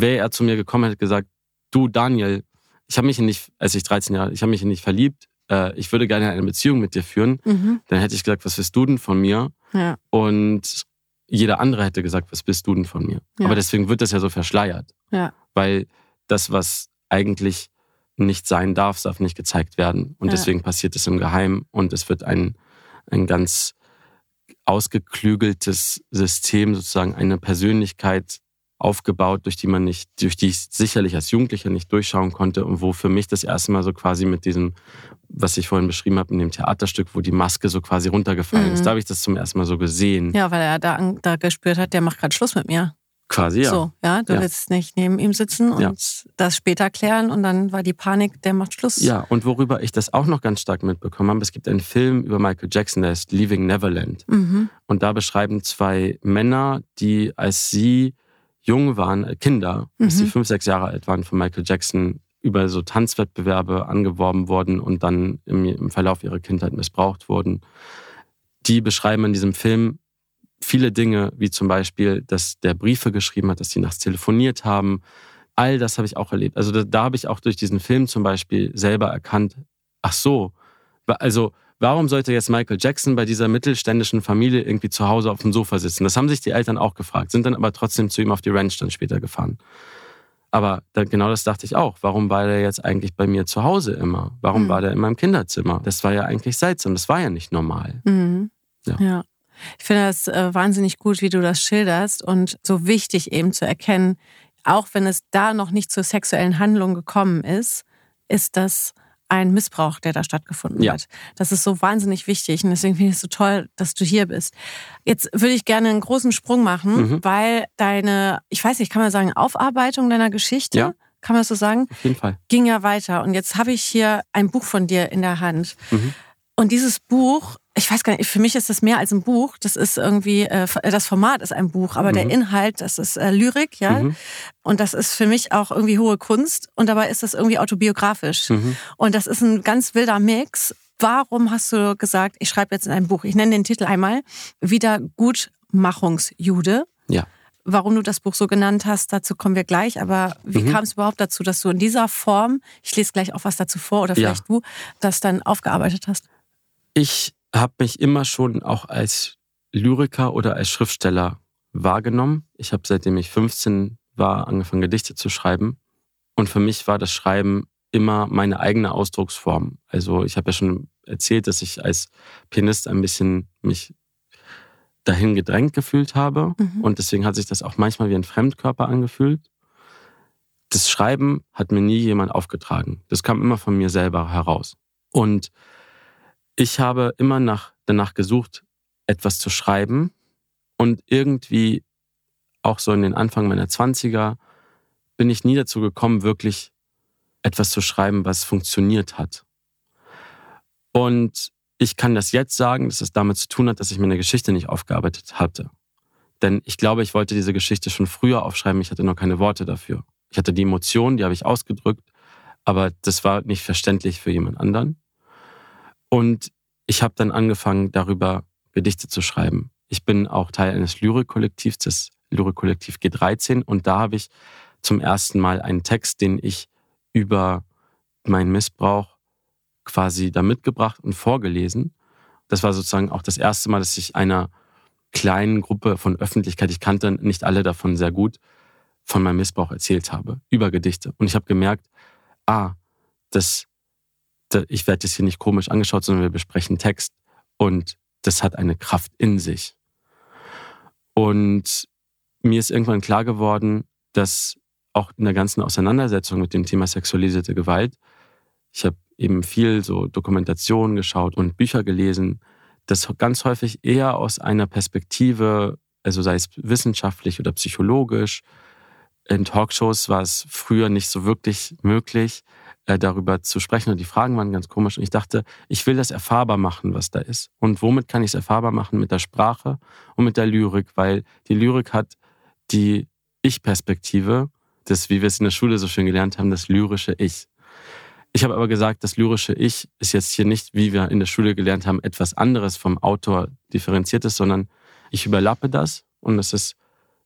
wäre er zu mir gekommen, hätte gesagt, du Daniel, ich habe mich nicht, als ich 13 Jahre, ich habe mich in nicht verliebt. Äh, ich würde gerne eine Beziehung mit dir führen. mhm. Dann hätte ich gesagt, was willst du denn von mir? Ja. Und jeder andere hätte gesagt, was bist du denn von mir? Ja. Aber deswegen wird das ja so verschleiert. Ja. Weil das, was eigentlich nicht sein darf, darf nicht gezeigt werden. Und deswegen passiert es im Geheimen und es wird ein, ein ganz ausgeklügeltes System, sozusagen eine Persönlichkeit aufgebaut, durch die man nicht, durch die ich sicherlich als Jugendlicher nicht durchschauen konnte und wo für mich das erste Mal so quasi mit diesem, was ich vorhin beschrieben habe, in dem Theaterstück, wo die Maske so quasi runtergefallen Mhm. ist. Da habe ich das zum ersten Mal so gesehen. Ja, weil er da, da gespürt hat, der macht gerade Schluss mit mir. Quasi, ja. So, ja, du Ja. willst nicht neben ihm sitzen und Ja. das später klären und dann war die Panik, der macht Schluss. Ja, und worüber ich das auch noch ganz stark mitbekommen habe, es gibt einen Film über Michael Jackson, der ist Leaving Neverland. Mhm. Und da beschreiben zwei Männer, die als sie jung waren, äh, Kinder, als Mhm. sie fünf, sechs Jahre alt waren, von Michael Jackson über so Tanzwettbewerbe angeworben wurden und dann im, im Verlauf ihrer Kindheit missbraucht wurden. Die beschreiben in diesem Film viele Dinge, wie zum Beispiel, dass der Briefe geschrieben hat, dass sie nachts telefoniert haben. All das habe ich auch erlebt. Also da, da habe ich auch durch diesen Film zum Beispiel selber erkannt, ach so, also warum sollte jetzt Michael Jackson bei dieser mittelständischen Familie irgendwie zu Hause auf dem Sofa sitzen? Das haben sich die Eltern auch gefragt, sind dann aber trotzdem zu ihm auf die Ranch dann später gefahren. Aber da, genau das dachte ich auch. Warum war der jetzt eigentlich bei mir zu Hause immer? Warum Hm. war der in meinem Kinderzimmer? Das war ja eigentlich seltsam. Das war ja nicht normal. Mhm. Ja. ja. Ich finde das äh, wahnsinnig gut, wie du das schilderst und so wichtig eben zu erkennen, auch wenn es da noch nicht zur sexuellen Handlung gekommen ist, ist das ein Missbrauch, der da stattgefunden Ja. hat. Das ist so wahnsinnig wichtig und deswegen finde ich es so toll, dass du hier bist. Jetzt würde ich gerne einen großen Sprung machen, Mhm. weil deine, ich weiß nicht, kann man sagen, Aufarbeitung deiner Geschichte, Ja. kann man das so sagen, Auf jeden Fall. ging ja weiter. Und jetzt habe ich hier ein Buch von dir in der Hand. Mhm. Und dieses Buch, ich weiß gar nicht, für mich ist das mehr als ein Buch. Das ist irgendwie, äh, das Format ist ein Buch, aber der Mhm. Inhalt, das ist äh, Lyrik, ja. Mhm. Und das ist für mich auch irgendwie hohe Kunst. Und dabei ist das irgendwie autobiografisch. Mhm. Und das ist ein ganz wilder Mix. Warum hast du gesagt, ich schreibe jetzt in ein Buch? Ich nenne den Titel einmal Wiedergutmachungsjude. Ja. Warum du das Buch so genannt hast, dazu kommen wir gleich. Aber wie Mhm. kam es überhaupt dazu, dass du in dieser Form, ich lese gleich auch was dazu vor oder Ja. vielleicht du, das dann aufgearbeitet hast? Ich habe mich immer schon auch als Lyriker oder als Schriftsteller wahrgenommen. Ich habe seitdem ich 15 war angefangen, Gedichte zu schreiben. Und für mich war das Schreiben immer meine eigene Ausdrucksform. Also ich habe ja schon erzählt, dass ich als Pianist ein bisschen mich dahin gedrängt gefühlt habe. Mhm. Und deswegen hat sich das auch manchmal wie ein Fremdkörper angefühlt. Das Schreiben hat mir nie jemand aufgetragen. Das kam immer von mir selber heraus. Und ich habe immer nach, danach gesucht, etwas zu schreiben. Und irgendwie, auch so in den Anfang meiner 20er, bin ich nie dazu gekommen, wirklich etwas zu schreiben, was funktioniert hat. Und ich kann das jetzt sagen, dass es damit zu tun hat, dass ich meine Geschichte nicht aufgearbeitet hatte. Denn ich glaube, ich wollte diese Geschichte schon früher aufschreiben, ich hatte noch keine Worte dafür. Ich hatte die Emotionen, die habe ich ausgedrückt, aber das war nicht verständlich für jemand anderen. Und ich habe dann angefangen, darüber Gedichte zu schreiben. Ich bin auch Teil eines Lyrikkollektivs, das Lyrikkollektiv G13. Und da habe ich zum ersten Mal einen Text, den ich über meinen Missbrauch quasi da mitgebracht und vorgelesen. Das war sozusagen auch das erste Mal, dass ich einer kleinen Gruppe von Öffentlichkeit, ich kannte nicht alle davon sehr gut, von meinem Missbrauch erzählt habe, über Gedichte. Und ich habe gemerkt, ah, das, ich werde jetzt hier nicht komisch angeschaut, sondern wir besprechen Text. Und das hat eine Kraft in sich. Und mir ist irgendwann klar geworden, dass auch in der ganzen Auseinandersetzung mit dem Thema sexualisierte Gewalt, ich habe eben viel so Dokumentation geschaut und Bücher gelesen, das ganz häufig eher aus einer Perspektive, also sei es wissenschaftlich oder psychologisch, in Talkshows war es früher nicht so wirklich möglich, äh, darüber zu sprechen und die Fragen waren ganz komisch und ich dachte, ich will das erfahrbar machen, was da ist. Und womit kann ich es erfahrbar machen? Mit der Sprache und mit der Lyrik, weil die Lyrik hat die Ich-Perspektive, das, wie wir es in der Schule so schön gelernt haben, das lyrische Ich. Ich habe aber gesagt, das lyrische Ich ist jetzt hier nicht, wie wir in der Schule gelernt haben, etwas anderes vom Autor differenziertes, sondern ich überlappe das und es ist,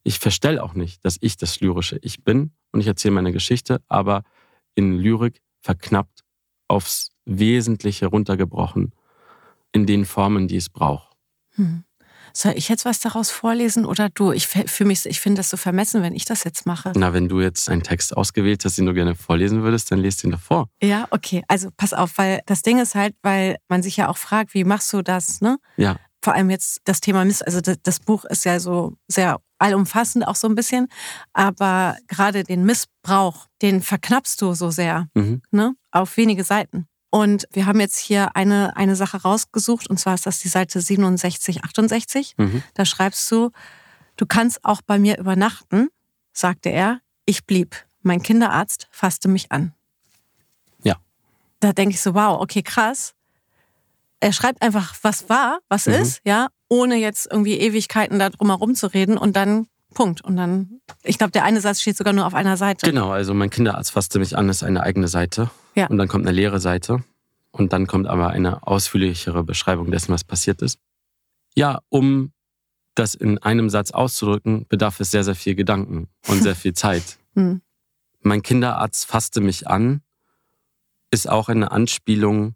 ich verstelle auch nicht, dass ich das lyrische Ich bin und ich erzähle meine Geschichte, aber in Lyrik verknappt aufs Wesentliche runtergebrochen in den Formen, die es braucht. Hm. Soll ich jetzt was daraus vorlesen oder du? Ich mich, ich finde das so vermessen, wenn ich das jetzt mache. Na, wenn du jetzt einen Text ausgewählt hast, den du gerne vorlesen würdest, dann lest ihn doch vor. Ja, okay. Also pass auf, weil das Ding ist halt, weil man sich ja auch fragt, wie machst du das, ne? Ja. Vor allem jetzt das Thema Miss, also das, das Buch ist ja so sehr allumfassend auch so ein bisschen, aber gerade den Missbrauch, den verknappst du so sehr, mhm. ne? Auf wenige Seiten. Und wir haben jetzt hier eine, eine Sache rausgesucht, und zwar ist das die Seite 67, 68. Mhm. Da schreibst du, du kannst auch bei mir übernachten, sagte er. Ich blieb. Mein Kinderarzt fasste mich an. Ja. Da denke ich so, wow, okay, krass. Er schreibt einfach, was war, was mhm. ist, ja, ohne jetzt irgendwie Ewigkeiten da drum herum zu reden und dann Punkt. Und dann, ich glaube, der eine Satz steht sogar nur auf einer Seite. Genau, also mein Kinderarzt fasste mich an, ist eine eigene Seite. Ja. Und dann kommt eine leere Seite. Und dann kommt aber eine ausführlichere Beschreibung dessen, was passiert ist. Ja, um das in einem Satz auszudrücken, bedarf es sehr, sehr viel Gedanken und sehr viel Zeit. hm. Mein Kinderarzt fasste mich an, ist auch eine Anspielung,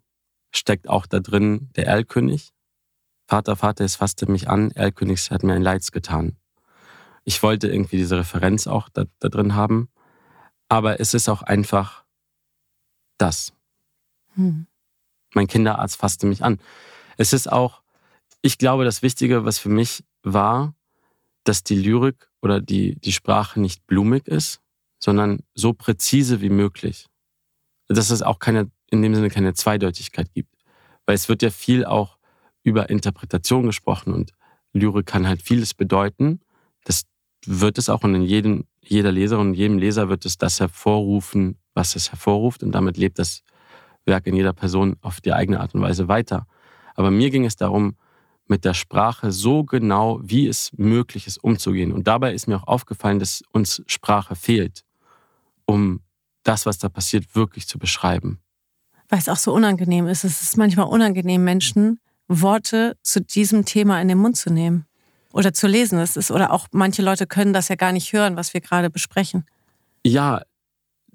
steckt auch da drin der Erlkönig. Vater, Vater, es fasste mich an, Erlkönig hat mir ein Leids getan ich wollte irgendwie diese Referenz auch da, da drin haben. Aber es ist auch einfach das. Hm. Mein Kinderarzt fasste mich an. Es ist auch, ich glaube, das Wichtige, was für mich war, dass die Lyrik oder die, die Sprache nicht blumig ist, sondern so präzise wie möglich. Dass es auch keine, in dem Sinne keine Zweideutigkeit gibt. Weil es wird ja viel auch über Interpretation gesprochen und Lyrik kann halt vieles bedeuten. Das wird es auch und in jedem, jeder Leserin und jedem Leser wird es das hervorrufen, was es hervorruft und damit lebt das Werk in jeder Person auf die eigene Art und Weise weiter. Aber mir ging es darum, mit der Sprache so genau, wie es möglich ist, umzugehen. Und dabei ist mir auch aufgefallen, dass uns Sprache fehlt, um das, was da passiert, wirklich zu beschreiben. Weil es auch so unangenehm ist. Es ist manchmal unangenehm, Menschen Worte zu diesem Thema in den Mund zu nehmen oder zu lesen es ist. Oder auch manche Leute können das ja gar nicht hören, was wir gerade besprechen. Ja,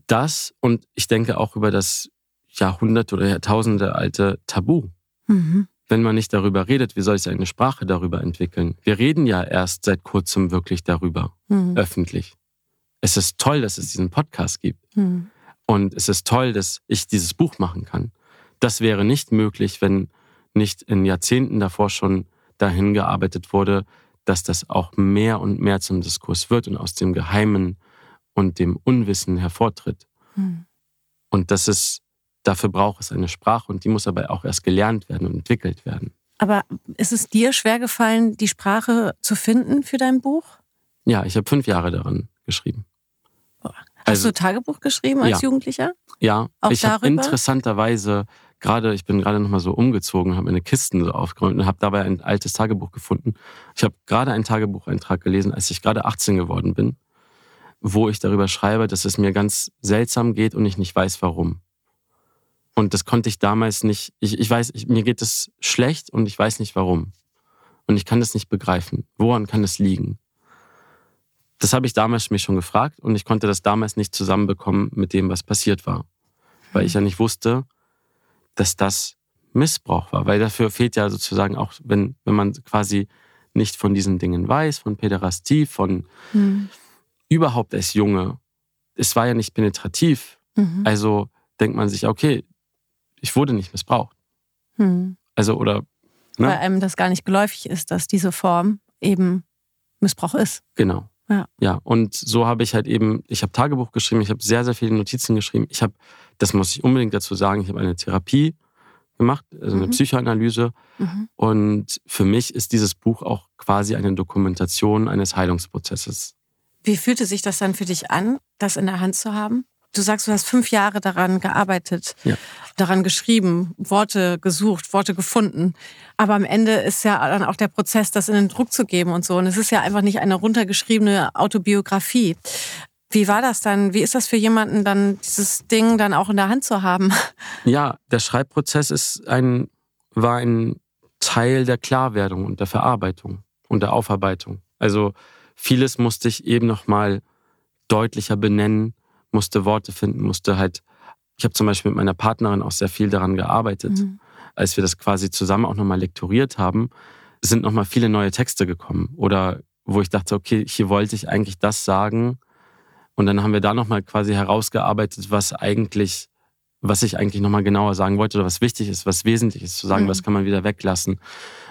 das und ich denke auch über das Jahrhundert oder Jahrtausende alte Tabu. Mhm. Wenn man nicht darüber redet, wie soll sich eine Sprache darüber entwickeln? Wir reden ja erst seit kurzem wirklich darüber, mhm. öffentlich. Es ist toll, dass es diesen Podcast gibt. Mhm. Und es ist toll, dass ich dieses Buch machen kann. Das wäre nicht möglich, wenn nicht in Jahrzehnten davor schon dahin gearbeitet wurde, dass das auch mehr und mehr zum Diskurs wird und aus dem Geheimen und dem Unwissen hervortritt. Hm. Und das ist, dafür braucht es eine Sprache und die muss aber auch erst gelernt werden und entwickelt werden. Aber ist es dir schwer gefallen, die Sprache zu finden für dein Buch? Ja, ich habe fünf Jahre daran geschrieben. Hast also, du Tagebuch geschrieben als ja. Jugendlicher? Ja, auch ich habe interessanterweise gerade, ich bin gerade nochmal so umgezogen, habe meine Kisten so aufgeräumt und habe dabei ein altes Tagebuch gefunden. Ich habe gerade einen Tagebucheintrag gelesen, als ich gerade 18 geworden bin, wo ich darüber schreibe, dass es mir ganz seltsam geht und ich nicht weiß, warum. Und das konnte ich damals nicht, ich, ich weiß, ich, mir geht es schlecht und ich weiß nicht warum. Und ich kann das nicht begreifen. Woran kann es liegen? Das habe ich damals mich schon gefragt und ich konnte das damals nicht zusammenbekommen mit dem, was passiert war. Weil ich ja nicht wusste, dass das Missbrauch war. Weil dafür fehlt ja sozusagen auch, wenn, wenn man quasi nicht von diesen Dingen weiß, von Päderastie, von mhm. überhaupt als Junge. Es war ja nicht penetrativ. Mhm. Also denkt man sich, okay, ich wurde nicht missbraucht. Mhm. Also, oder. Ne? Weil einem das gar nicht geläufig ist, dass diese Form eben Missbrauch ist. Genau. Ja. ja, und so habe ich halt eben, ich habe Tagebuch geschrieben, ich habe sehr, sehr viele Notizen geschrieben. Ich habe, das muss ich unbedingt dazu sagen, ich habe eine Therapie gemacht, also eine mhm. Psychoanalyse. Mhm. Und für mich ist dieses Buch auch quasi eine Dokumentation eines Heilungsprozesses. Wie fühlte sich das dann für dich an, das in der Hand zu haben? Du sagst, du hast fünf Jahre daran gearbeitet, ja. daran geschrieben, Worte gesucht, Worte gefunden. Aber am Ende ist ja dann auch der Prozess, das in den Druck zu geben und so. Und es ist ja einfach nicht eine runtergeschriebene Autobiografie. Wie war das dann? Wie ist das für jemanden dann, dieses Ding dann auch in der Hand zu haben? Ja, der Schreibprozess ist ein, war ein Teil der Klarwerdung und der Verarbeitung und der Aufarbeitung. Also vieles musste ich eben nochmal deutlicher benennen, musste Worte finden, musste halt, ich habe zum Beispiel mit meiner Partnerin auch sehr viel daran gearbeitet. Mhm. Als wir das quasi zusammen auch nochmal lektoriert haben, sind nochmal viele neue Texte gekommen. Oder wo ich dachte, okay, hier wollte ich eigentlich das sagen. Und dann haben wir da nochmal quasi herausgearbeitet, was eigentlich, was ich eigentlich nochmal genauer sagen wollte oder was wichtig ist, was wesentlich ist, zu sagen, mhm. was kann man wieder weglassen.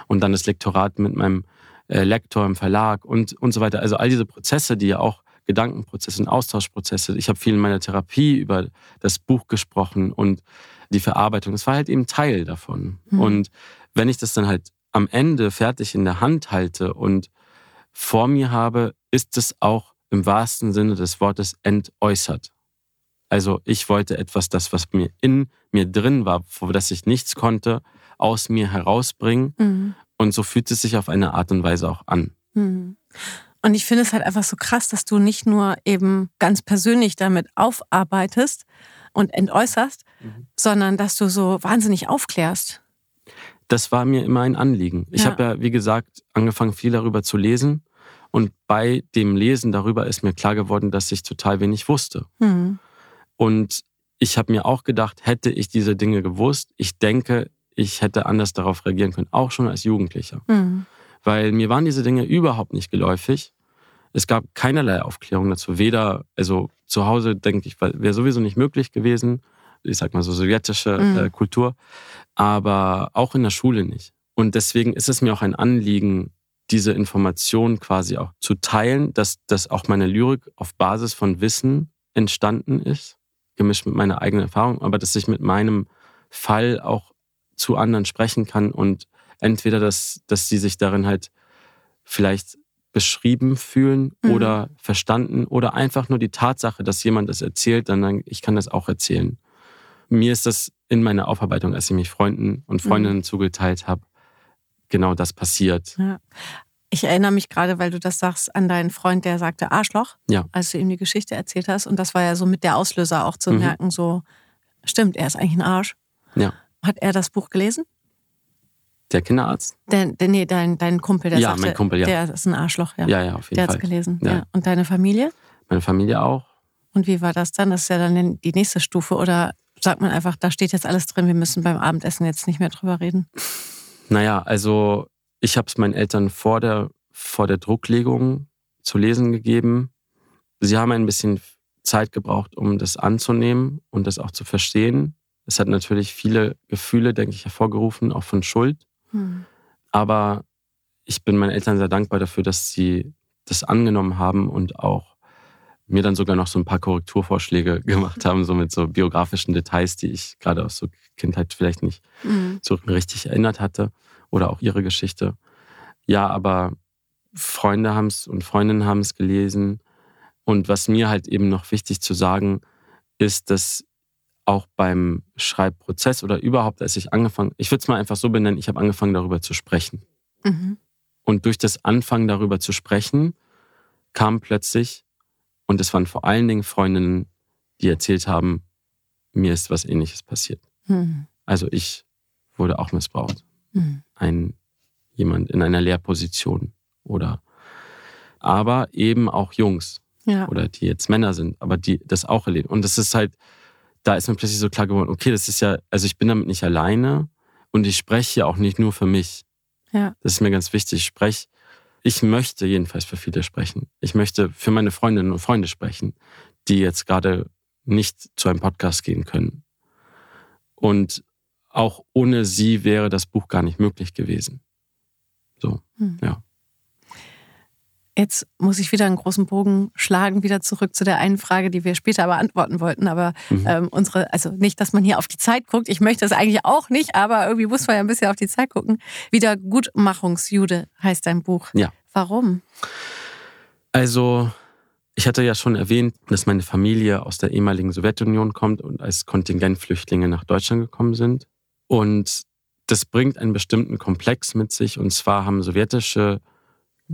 Und dann das Lektorat mit meinem äh, Lektor im Verlag und, und so weiter. Also all diese Prozesse, die ja auch Gedankenprozesse und Austauschprozesse. Ich habe viel in meiner Therapie über das Buch gesprochen und die Verarbeitung. Es war halt eben Teil davon. Mhm. Und wenn ich das dann halt am Ende fertig in der Hand halte und vor mir habe, ist es auch im wahrsten Sinne des Wortes entäußert. Also ich wollte etwas, das, was mir in mir drin war, vor das ich nichts konnte, aus mir herausbringen. Mhm. Und so fühlt es sich auf eine Art und Weise auch an. Mhm. Und ich finde es halt einfach so krass, dass du nicht nur eben ganz persönlich damit aufarbeitest und entäußerst, mhm. sondern dass du so wahnsinnig aufklärst. Das war mir immer ein Anliegen. Ich ja. habe ja, wie gesagt, angefangen, viel darüber zu lesen. Und bei dem Lesen darüber ist mir klar geworden, dass ich total wenig wusste. Mhm. Und ich habe mir auch gedacht, hätte ich diese Dinge gewusst, ich denke, ich hätte anders darauf reagieren können, auch schon als Jugendlicher. Mhm weil mir waren diese Dinge überhaupt nicht geläufig. Es gab keinerlei Aufklärung dazu. Weder, also zu Hause, denke ich, wäre sowieso nicht möglich gewesen. Ich sag mal so sowjetische mhm. äh, Kultur. Aber auch in der Schule nicht. Und deswegen ist es mir auch ein Anliegen, diese Information quasi auch zu teilen, dass, dass auch meine Lyrik auf Basis von Wissen entstanden ist, gemischt mit meiner eigenen Erfahrung, aber dass ich mit meinem Fall auch zu anderen sprechen kann und entweder, dass, dass sie sich darin halt vielleicht beschrieben fühlen mhm. oder verstanden oder einfach nur die Tatsache, dass jemand das erzählt, dann ich kann das auch erzählen. Mir ist das in meiner Aufarbeitung, als ich mich Freunden und Freundinnen mhm. zugeteilt habe, genau das passiert. Ja. Ich erinnere mich gerade, weil du das sagst, an deinen Freund, der sagte Arschloch, ja. als du ihm die Geschichte erzählt hast. Und das war ja so mit der Auslöser auch zu mhm. merken, so, stimmt, er ist eigentlich ein Arsch. Ja. Hat er das Buch gelesen? Der Kinderarzt? Der, der, nee, dein, dein Kumpel, der ja, sagte, mein Kumpel, ja. der ist ein Arschloch, ja. Ja, ja, auf jeden der Fall. Der hat es gelesen, ja. ja. Und deine Familie? Meine Familie auch. Und wie war das dann? Das ist ja dann die nächste Stufe. Oder sagt man einfach, da steht jetzt alles drin, wir müssen beim Abendessen jetzt nicht mehr drüber reden? Naja, also ich habe es meinen Eltern vor der, vor der Drucklegung zu lesen gegeben. Sie haben ein bisschen Zeit gebraucht, um das anzunehmen und das auch zu verstehen. Es hat natürlich viele Gefühle, denke ich, hervorgerufen, auch von Schuld. Hm. Aber ich bin meinen Eltern sehr dankbar dafür, dass sie das angenommen haben und auch mir dann sogar noch so ein paar Korrekturvorschläge gemacht haben, so mit so biografischen Details, die ich gerade aus so Kindheit vielleicht nicht mhm. so richtig erinnert hatte oder auch ihre Geschichte. Ja, aber Freunde haben es und Freundinnen haben es gelesen. Und was mir halt eben noch wichtig zu sagen ist, dass auch beim Schreibprozess oder überhaupt, als ich angefangen, ich würde es mal einfach so benennen, ich habe angefangen darüber zu sprechen. Mhm. Und durch das Anfangen darüber zu sprechen, kam plötzlich, und es waren vor allen Dingen Freundinnen, die erzählt haben, mir ist was ähnliches passiert. Mhm. Also ich wurde auch missbraucht. Mhm. Ein jemand in einer Lehrposition oder aber eben auch Jungs Ja. oder die jetzt Männer sind, aber die das auch erleben. Und das ist halt, da ist mir plötzlich so klar geworden, okay, das ist ja, also ich bin damit nicht alleine und ich spreche ja auch nicht nur für mich. Ja. Das ist mir ganz wichtig. Ich spreche, ich möchte jedenfalls für viele sprechen. Ich möchte für meine Freundinnen und Freunde sprechen, die jetzt gerade nicht zu einem Podcast gehen können. Und auch ohne sie wäre das Buch gar nicht möglich gewesen. So, Hm. ja. Jetzt muss ich wieder einen großen Bogen schlagen, wieder zurück zu der einen Frage, die wir später beantworten wollten. Aber Mhm. ähm, unsere, also nicht, dass man hier auf die Zeit guckt. Ich möchte das eigentlich auch nicht, aber irgendwie muss man ja ein bisschen auf die Zeit gucken. Wiedergutmachungsjude heißt dein Buch. Ja. Warum? Also, ich hatte ja schon erwähnt, dass meine Familie aus der ehemaligen Sowjetunion kommt und als Kontingentflüchtlinge nach Deutschland gekommen sind. Und das bringt einen bestimmten Komplex mit sich. Und zwar haben sowjetische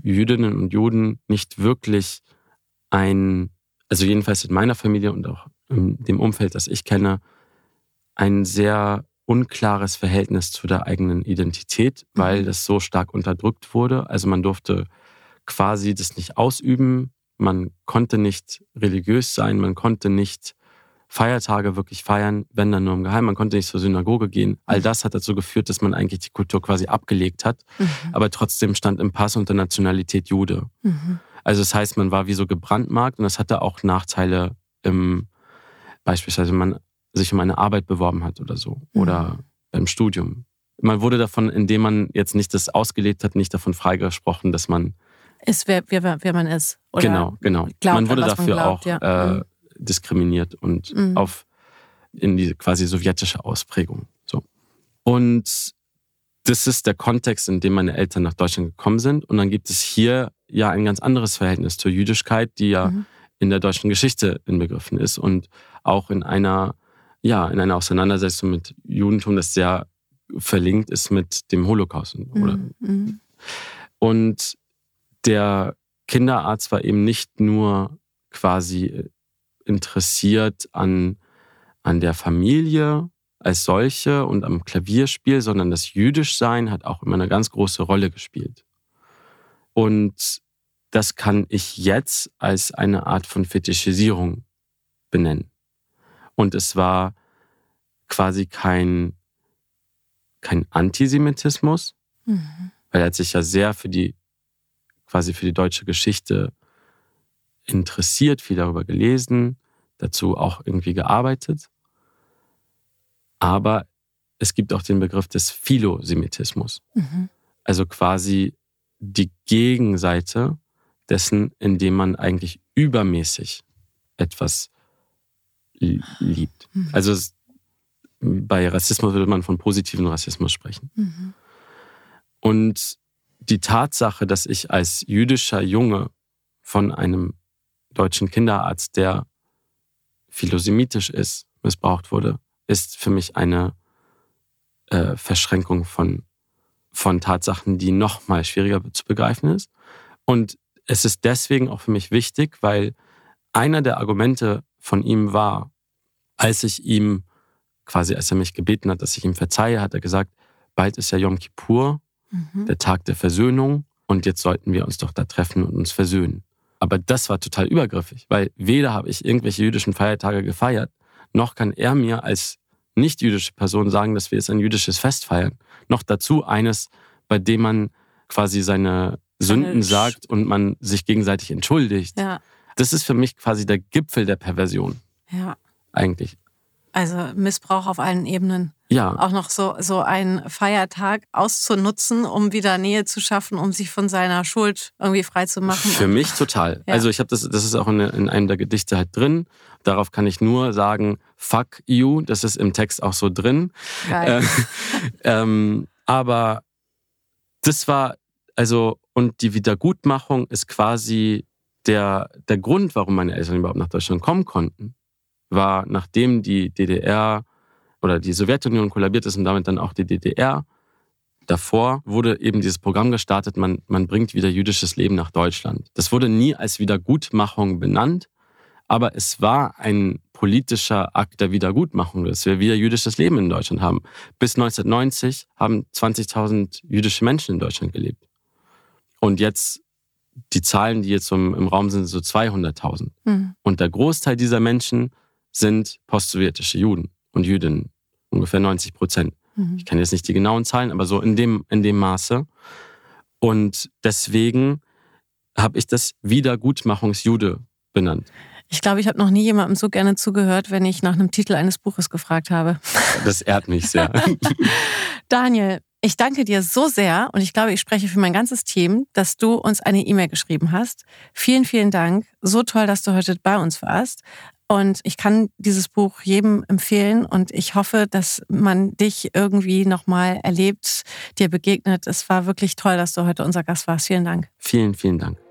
Jüdinnen und Juden nicht wirklich ein, also jedenfalls in meiner Familie und auch in dem Umfeld, das ich kenne, ein sehr unklares Verhältnis zu der eigenen Identität, weil Mhm. das so stark unterdrückt wurde. Also man durfte quasi das nicht ausüben, man konnte nicht religiös sein, man konnte nicht Feiertage wirklich feiern, wenn dann nur im Geheimen, man konnte nicht zur Synagoge gehen. All das hat dazu geführt, dass man eigentlich die Kultur quasi abgelegt hat, Mhm. aber trotzdem stand im Pass unter Nationalität Jude. Mhm. Also das heißt, man war wie so gebrandmarkt und das hatte auch Nachteile im, beispielsweise wenn man sich um eine Arbeit beworben hat oder so Mhm. oder beim Studium. Man wurde davon, indem man jetzt nicht das ausgelebt hat, nicht davon freigesprochen, dass man Ist, wer, wer, wer man ist. Oder genau, genau. glaubt, man wurde was man dafür glaubt, auch ja. äh, Mhm. Diskriminiert und Mhm. auf in die quasi sowjetische Ausprägung. So. Und das ist der Kontext, in dem meine Eltern nach Deutschland gekommen sind. Und dann gibt es hier ja ein ganz anderes Verhältnis zur Jüdischkeit, die ja Mhm. in der deutschen Geschichte inbegriffen ist und auch in einer, ja, in einer Auseinandersetzung mit Judentum, das sehr verlinkt ist mit dem Holocaust. Mhm. Mhm. und der Kinderarzt war eben nicht nur quasi interessiert an, an der Familie als solche und am Klavierspiel, sondern das Jüdischsein hat auch immer eine ganz große Rolle gespielt. Und das kann ich jetzt als eine Art von Fetischisierung benennen. Und es war quasi kein, kein Antisemitismus, Mhm. weil er hat sich ja sehr für die quasi für die deutsche Geschichte interessiert, viel darüber gelesen, dazu auch irgendwie gearbeitet. Aber es gibt auch den Begriff des Philosemitismus, Mhm. also quasi die Gegenseite dessen, indem man eigentlich übermäßig etwas li- liebt. Mhm. Also es, bei Rassismus würde man von positiven Rassismus sprechen. Mhm. Und die Tatsache, dass ich als jüdischer Junge von einem deutschen Kinderarzt, der philosemitisch ist, missbraucht wurde, ist für mich eine äh, Verschränkung von, von Tatsachen, die noch mal schwieriger zu begreifen ist. Und es ist deswegen auch für mich wichtig, weil einer der Argumente von ihm war, als ich ihm quasi, als er mich gebeten hat, dass ich ihm verzeihe, hat er gesagt, bald ist ja Yom Kippur, Mhm. der Tag der Versöhnung und jetzt sollten wir uns doch da treffen und uns versöhnen. Aber das war total übergriffig, weil weder habe ich irgendwelche jüdischen Feiertage gefeiert, noch kann er mir als nicht-jüdische Person sagen, dass wir jetzt ein jüdisches Fest feiern. Noch dazu eines, bei dem man quasi seine Sünden sagt und man sich gegenseitig entschuldigt. Ja, Das ist für mich quasi der Gipfel der Perversion ja. eigentlich. Also Missbrauch auf allen Ebenen. Ja, Auch noch so, so einen Feiertag auszunutzen, um wieder Nähe zu schaffen, um sich von seiner Schuld irgendwie frei zu machen. Für mich total. Ja. Also ich habe das, das ist auch in, in einem der Gedichte halt drin. Darauf kann ich nur sagen, fuck you, das ist im Text auch so drin. Geil. Äh, ähm, aber das war, also, und die Wiedergutmachung ist quasi der, der Grund, warum meine Eltern überhaupt nach Deutschland kommen konnten, war, nachdem die DDR oder die Sowjetunion kollabiert ist und damit dann auch die DDR, davor wurde eben dieses Programm gestartet, man, man bringt wieder jüdisches Leben nach Deutschland. Das wurde nie als Wiedergutmachung benannt, aber es war ein politischer Akt der Wiedergutmachung, dass wir wieder jüdisches Leben in Deutschland haben. Bis 1990 haben 20.000 jüdische Menschen in Deutschland gelebt. Und jetzt die Zahlen, die jetzt im, im Raum sind, so 200.000. Mhm. Und der Großteil dieser Menschen sind postsowjetische Juden und Jüdinnen, ungefähr 90 Prozent. Mhm. Ich kann jetzt nicht die genauen Zahlen, aber so in dem, in dem Maße. Und deswegen habe ich das Wiedergutmachungsjude benannt. Ich glaube, ich habe noch nie jemandem so gerne zugehört, wenn ich nach einem Titel eines Buches gefragt habe. Das ehrt mich sehr. Daniel, ich danke dir so sehr und ich glaube, ich spreche für mein ganzes Team, dass du uns eine E-Mail geschrieben hast. Vielen, vielen Dank. So toll, dass du heute bei uns warst. Und ich kann dieses Buch jedem empfehlen und ich hoffe, dass man dich irgendwie nochmal erlebt, dir begegnet. Es war wirklich toll, dass du heute unser Gast warst. Vielen Dank. Vielen, vielen Dank.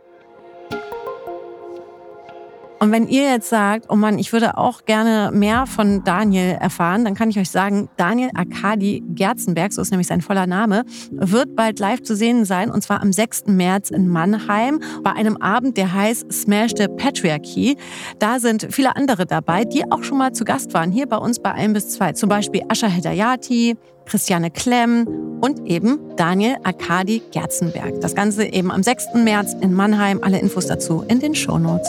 Und wenn ihr jetzt sagt, oh Mann, ich würde auch gerne mehr von Daniel erfahren, dann kann ich euch sagen, Daniel Arkadi Gerzenberg, so ist nämlich sein voller Name, wird bald live zu sehen sein und zwar am 6. März in Mannheim bei einem Abend, der heißt Smash the Patriarchy. Da sind viele andere dabei, die auch schon mal zu Gast waren, hier bei uns bei 1 bis 2. Zum Beispiel Asha Hedayati, Christiane Klemm und eben Daniel Arkadi Gerzenberg. Das Ganze eben am 6. März in Mannheim. Alle Infos dazu in den Show Notes.